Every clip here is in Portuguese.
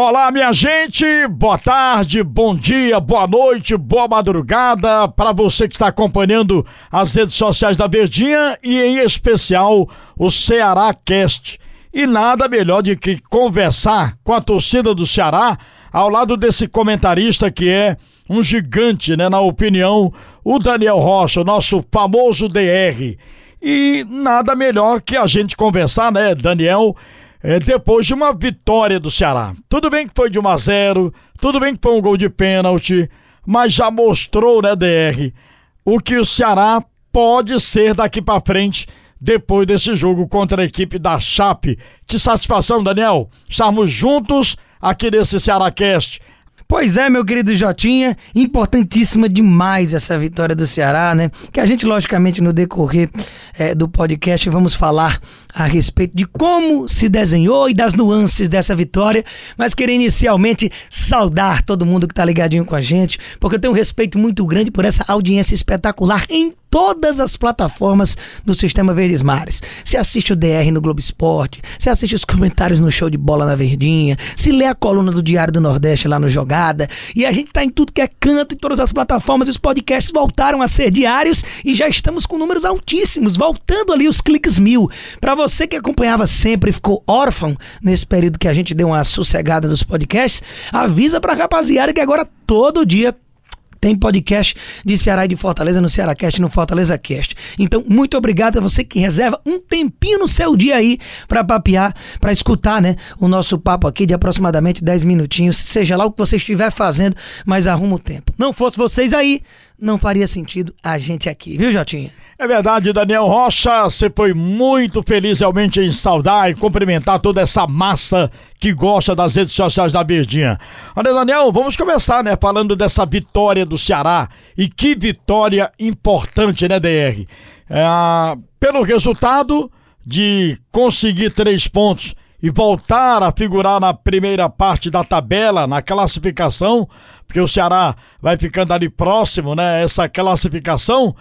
Olá, minha gente, boa tarde, bom dia, boa noite, boa madrugada para você que está acompanhando as redes sociais da Verdinha e em especial o Ceará Cast. E nada melhor do que conversar com a torcida do Ceará ao lado desse comentarista que é um gigante, né, na opinião, o Daniel Rocha, nosso famoso DR. E nada melhor que a gente conversar, né, Daniel? É, depois de uma vitória do Ceará. Tudo bem que foi de 1 a 0, tudo bem que foi um gol de pênalti, mas já mostrou, né, DR, o que o Ceará pode ser daqui para frente depois desse jogo contra a equipe da Chape. Que satisfação, Daniel, estarmos juntos aqui nesse Ceará Cast. Pois é, meu querido Jotinha, importantíssima demais essa vitória do Ceará, né? Que a gente, logicamente, no decorrer é, do podcast, vamos falar a respeito de como se desenhou e das nuances dessa vitória, mas queria inicialmente saudar todo mundo que tá ligadinho com a gente, porque eu tenho um respeito muito grande por essa audiência espetacular em todas as plataformas do Sistema Verdes Mares. Você assiste o DR no Globo Esporte, você assiste os comentários no Show de Bola na Verdinha, se lê a coluna do Diário do Nordeste lá no Jogada, e a gente tá em tudo que é canto, em todas as plataformas, os podcasts voltaram a ser diários e já estamos com números altíssimos, voltando ali os cliques mil. Para você que acompanhava sempre e ficou órfão nesse período que a gente deu uma sossegada dos podcasts, avisa pra rapaziada que agora todo dia tem podcast de Ceará e de Fortaleza no Cearacast no Fortaleza Cast. Então, muito obrigado a você que reserva um tempinho no seu dia aí para papear, para escutar, né, o nosso papo aqui de aproximadamente 10 minutinhos, seja lá o que você estiver fazendo, mas arruma o tempo. Não fosse vocês aí, não faria sentido a gente aqui, viu, Jotinha? É verdade, Daniel Rocha, você foi muito feliz realmente em saudar e cumprimentar toda essa massa que gosta das redes sociais da Verdinha. Olha, Daniel, vamos começar, né, falando dessa vitória do Ceará. E que vitória importante, né, DR? É, pelo resultado de conseguir três pontos e voltar a figurar na primeira parte da tabela, na classificação, porque o Ceará vai ficando ali próximo, né? Essa classificação.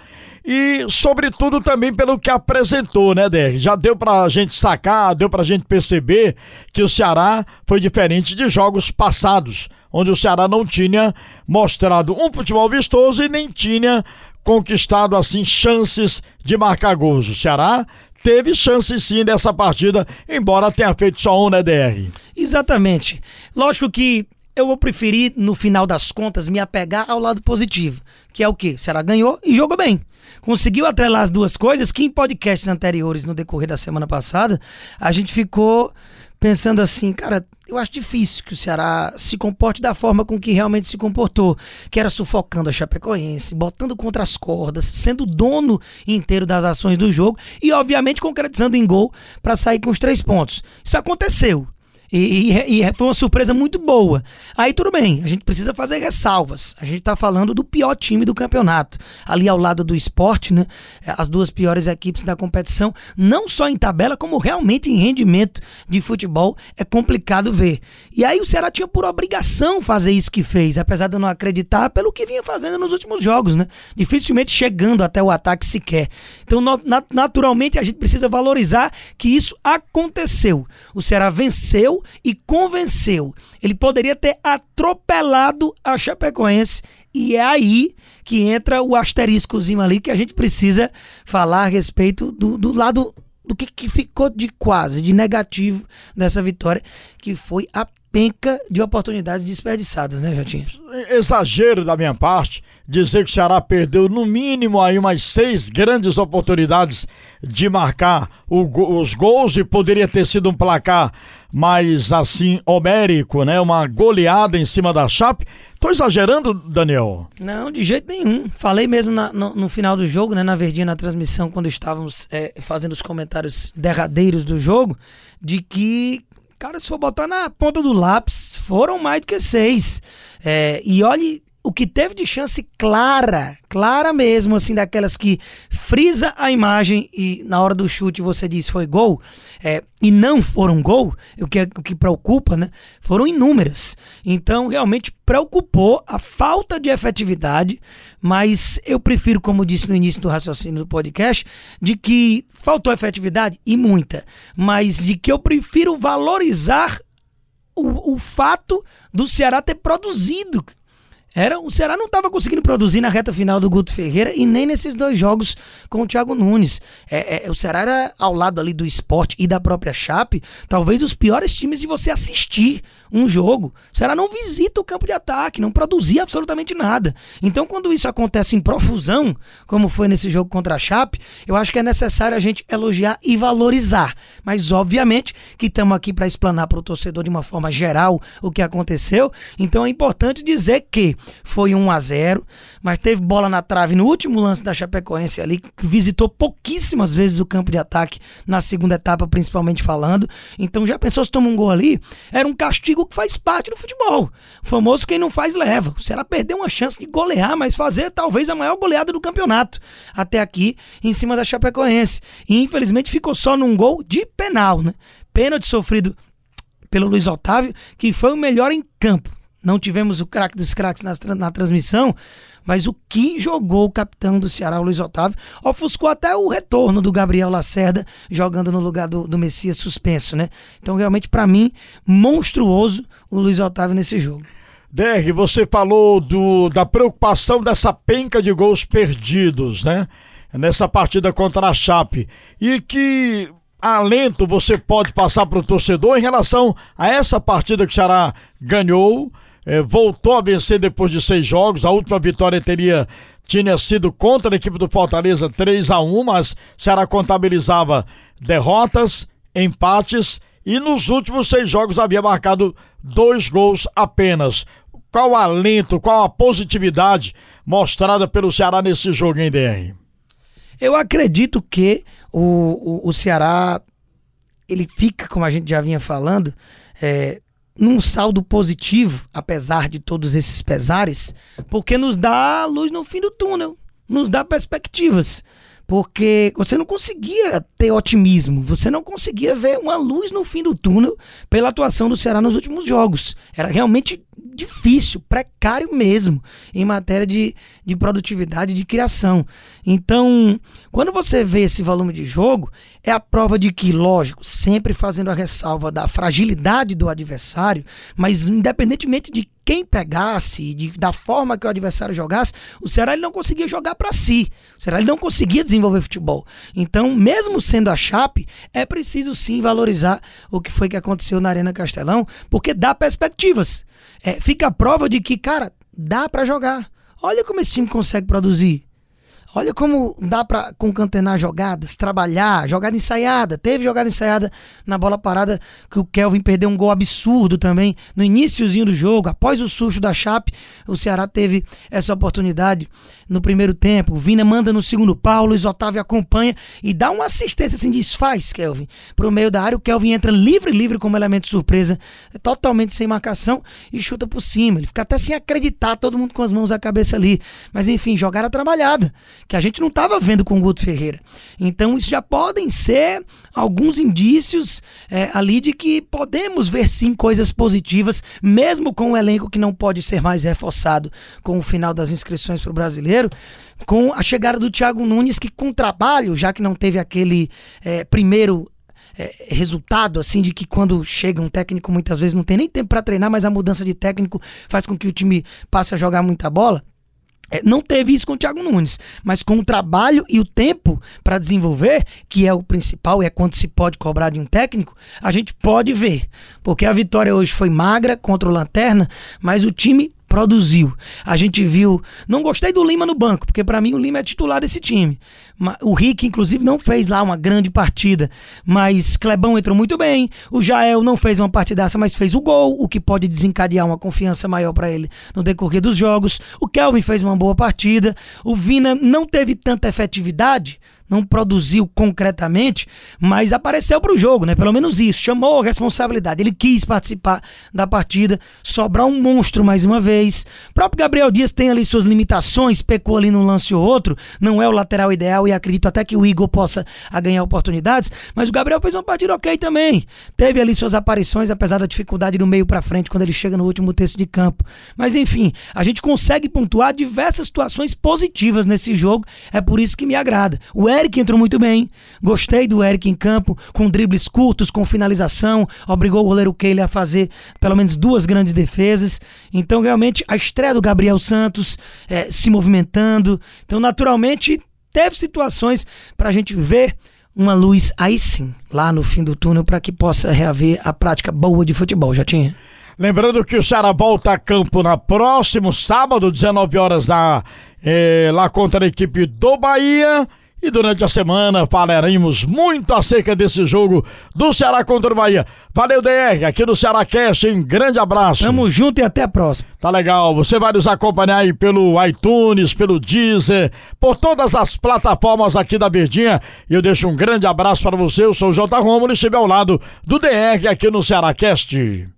E, sobretudo, também pelo que apresentou, né, Der? Já deu pra gente sacar, deu pra gente perceber que o Ceará foi diferente de jogos passados, onde o Ceará não tinha mostrado um futebol vistoso e nem tinha conquistado, assim, chances de marcar gols. O Ceará teve chance sim nessa partida, embora tenha feito só um, né, DR? Exatamente. Lógico que eu vou preferir, no final das contas, me apegar ao lado positivo, que é o quê? O Ceará ganhou e jogou bem. Conseguiu atrelar as duas coisas que em podcasts anteriores, no decorrer da semana passada, a gente ficou pensando assim, cara, eu acho difícil que o Ceará se comporte da forma com que realmente se comportou, que era sufocando a Chapecoense, botando contra as cordas, sendo dono inteiro das ações do jogo e obviamente concretizando em gol para sair com os três pontos. Isso aconteceu. E, e, e, foi uma surpresa muito boa. Aí tudo bem, a gente precisa fazer ressalvas. A gente está falando do pior time do campeonato. Ali ao lado do esporte, né? As duas piores equipes da competição, não só em tabela, como realmente em rendimento de futebol, é complicado ver. E aí o Ceará tinha por obrigação fazer isso que fez, apesar de não acreditar pelo que vinha fazendo nos últimos jogos, né? Dificilmente chegando até o ataque sequer. Então, naturalmente, a gente precisa valorizar que isso aconteceu. O Ceará venceu e convenceu. Ele poderia ter atropelado a Chapecoense e é aí que entra o asteriscozinho ali que a gente precisa falar a respeito do, do lado do que, que ficou de quase, de negativo dessa vitória, que foi a penca de oportunidades desperdiçadas, né, Jotinho? Exagero da minha parte dizer que o Ceará perdeu no mínimo aí umas seis grandes oportunidades de marcar o, os gols e poderia ter sido um placar mais assim homérico, né? Uma goleada em cima da Chape. Tô exagerando, Daniel? Não, de jeito nenhum. Falei mesmo na, no, no, final do jogo, né? Na verdinha, na transmissão, quando estávamos é, fazendo os comentários derradeiros do jogo, de que Cara, se for botar na ponta do lápis, foram mais do que seis. É, e olhe o que teve de chance clara, clara mesmo, assim, daquelas que frisa a imagem e na hora do chute você diz foi gol, é, e não foram gol, o que, é, o que preocupa, né? Foram inúmeras. Então, realmente preocupou a falta de efetividade, mas eu prefiro, como disse no início do raciocínio do podcast, de que faltou efetividade e muita, mas de que eu prefiro valorizar o, o fato do Ceará ter produzido. Era, o Ceará não estava conseguindo produzir na reta final do Guto Ferreira e nem nesses dois jogos com o Thiago Nunes. É, é, o Ceará era ao lado ali do esporte e da própria Chape, talvez os piores times de você assistir um jogo. O Ceará não visita o campo de ataque, não produzia absolutamente nada. Então, quando isso acontece em profusão, como foi nesse jogo contra a Chape, eu acho que é necessário a gente elogiar e valorizar. Mas, obviamente, que estamos aqui para explanar para o torcedor de uma forma geral o que aconteceu. Então, é importante dizer que foi 1 a 0 mas teve bola na trave no último lance da Chapecoense ali, que visitou pouquíssimas vezes o campo de ataque na segunda etapa, principalmente falando. Então, já pensou se toma um gol ali? Era um castigo que faz parte do futebol. O famoso quem não faz leva. O Ceará perdeu uma chance de golear, mas fazer talvez a maior goleada do campeonato até aqui em cima da Chapecoense. E infelizmente ficou só num gol de penal, né? Pênalti sofrido pelo Luiz Otávio, que foi o melhor em campo. Não tivemos o craque dos craques na, na transmissão, mas o que jogou o capitão do Ceará, o Luiz Otávio, ofuscou até o retorno do Gabriel Lacerda jogando no lugar do, do Messias suspenso, né? Então, realmente, para mim, monstruoso o Luiz Otávio nesse jogo. Der, você falou do, da preocupação dessa penca de gols perdidos, né? Nessa partida contra a Chape. E que alento você pode passar para o torcedor em relação a essa partida que o Ceará ganhou é, voltou a vencer depois de seis jogos. A última vitória teria tinha sido contra a equipe do Fortaleza 3 a 1 mas Ceará contabilizava derrotas, empates e nos últimos seis jogos havia marcado dois gols apenas. Qual alento, qual a positividade mostrada pelo Ceará nesse jogo, hein, DR? Eu acredito que o, o, o Ceará ele fica, como a gente já vinha falando, é, num saldo positivo, apesar de todos esses pesares, porque nos dá luz no fim do túnel, nos dá perspectivas. Porque você não conseguia ter otimismo, você não conseguia ver uma luz no fim do túnel pela atuação do Ceará nos últimos jogos. Era realmente difícil, precário mesmo, em matéria de, de produtividade, de criação. Então, quando você vê esse volume de jogo, é a prova de que, lógico, sempre fazendo a ressalva da fragilidade do adversário, mas independentemente de quem pegasse, de, da forma que o adversário jogasse, o Ceará ele não conseguia jogar para si. O Ceará ele não conseguia desenvolver futebol. Então, mesmo sendo a Chape, é preciso sim valorizar o que foi que aconteceu na Arena Castelão, porque dá perspectivas. É, fica a prova de que, cara, dá para jogar. Olha como esse time consegue produzir. Olha como dá para concatenar jogadas, trabalhar, jogada ensaiada. Teve jogada ensaiada na bola parada que o Kelvin perdeu um gol absurdo também no iníciozinho do jogo. Após o susto da Chape, o Ceará teve essa oportunidade no primeiro tempo. O Vina manda no segundo pau, Luiz Otávio acompanha e dá uma assistência assim, desfaz, Kelvin, pro meio da área. O Kelvin entra livre, livre como elemento surpresa, totalmente sem marcação e chuta por cima. Ele fica até sem acreditar, todo mundo com as mãos à cabeça ali. Mas enfim, jogada trabalhada que a gente não estava vendo com o Guto Ferreira. Então, isso já podem ser alguns indícios é, ali de que podemos ver sim coisas positivas, mesmo com um elenco que não pode ser mais reforçado com o final das inscrições para o brasileiro, com a chegada do Thiago Nunes, que com trabalho, já que não teve aquele é, primeiro é, resultado, assim, de que quando chega um técnico, muitas vezes não tem nem tempo para treinar, mas a mudança de técnico faz com que o time passe a jogar muita bola. É, não teve isso com o Thiago Nunes, mas com o trabalho e o tempo para desenvolver, que é o principal e é quanto se pode cobrar de um técnico, a gente pode ver. Porque a vitória hoje foi magra contra o Lanterna, mas o time produziu. A gente viu. Não gostei do Lima no banco, porque para mim o Lima é titular desse time. O Rick, inclusive, não fez lá uma grande partida, mas Clebão entrou muito bem. O Jael não fez uma partidaça, mas fez o gol, o que pode desencadear uma confiança maior para ele no decorrer dos jogos. O Kelvin fez uma boa partida. O Vina não teve tanta efetividade não produziu concretamente, mas apareceu para o jogo, né? Pelo menos isso, chamou a responsabilidade. Ele quis participar da partida, sobrar um monstro mais uma vez. O próprio Gabriel Dias tem ali suas limitações, pecou ali num lance ou outro, não é o lateral ideal e acredito até que o Igor possa ganhar oportunidades, mas o Gabriel fez uma partida ok também. Teve ali suas aparições, apesar da dificuldade do meio para frente quando ele chega no último terço de campo. Mas enfim, a gente consegue pontuar diversas situações positivas nesse jogo, é por isso que me agrada. O Eric entrou muito bem. Gostei do Eric em campo, com dribles curtos, com finalização. Obrigou o goleiro Keila a fazer pelo menos duas grandes defesas. Então, realmente, a estreia do Gabriel Santos é, se movimentando. Então, naturalmente, teve situações para a gente ver uma luz aí sim, lá no fim do túnel, para que possa reaver a prática boa de futebol. Já tinha? Lembrando que o Ceará volta a campo na próximo sábado, 19 horas, da, eh, lá contra a equipe do Bahia. E durante a semana falaremos muito acerca desse jogo do Ceará contra o Bahia. Valeu, DR, aqui no Ceará Cast, um grande abraço. Tamo junto e até a próxima. Tá legal, você vai nos acompanhar aí pelo iTunes, pelo Deezer, por todas as plataformas aqui da Verdinha. E eu deixo um grande abraço para você, eu sou o J. Romulo e estive ao lado do DR aqui no Ceará Cast.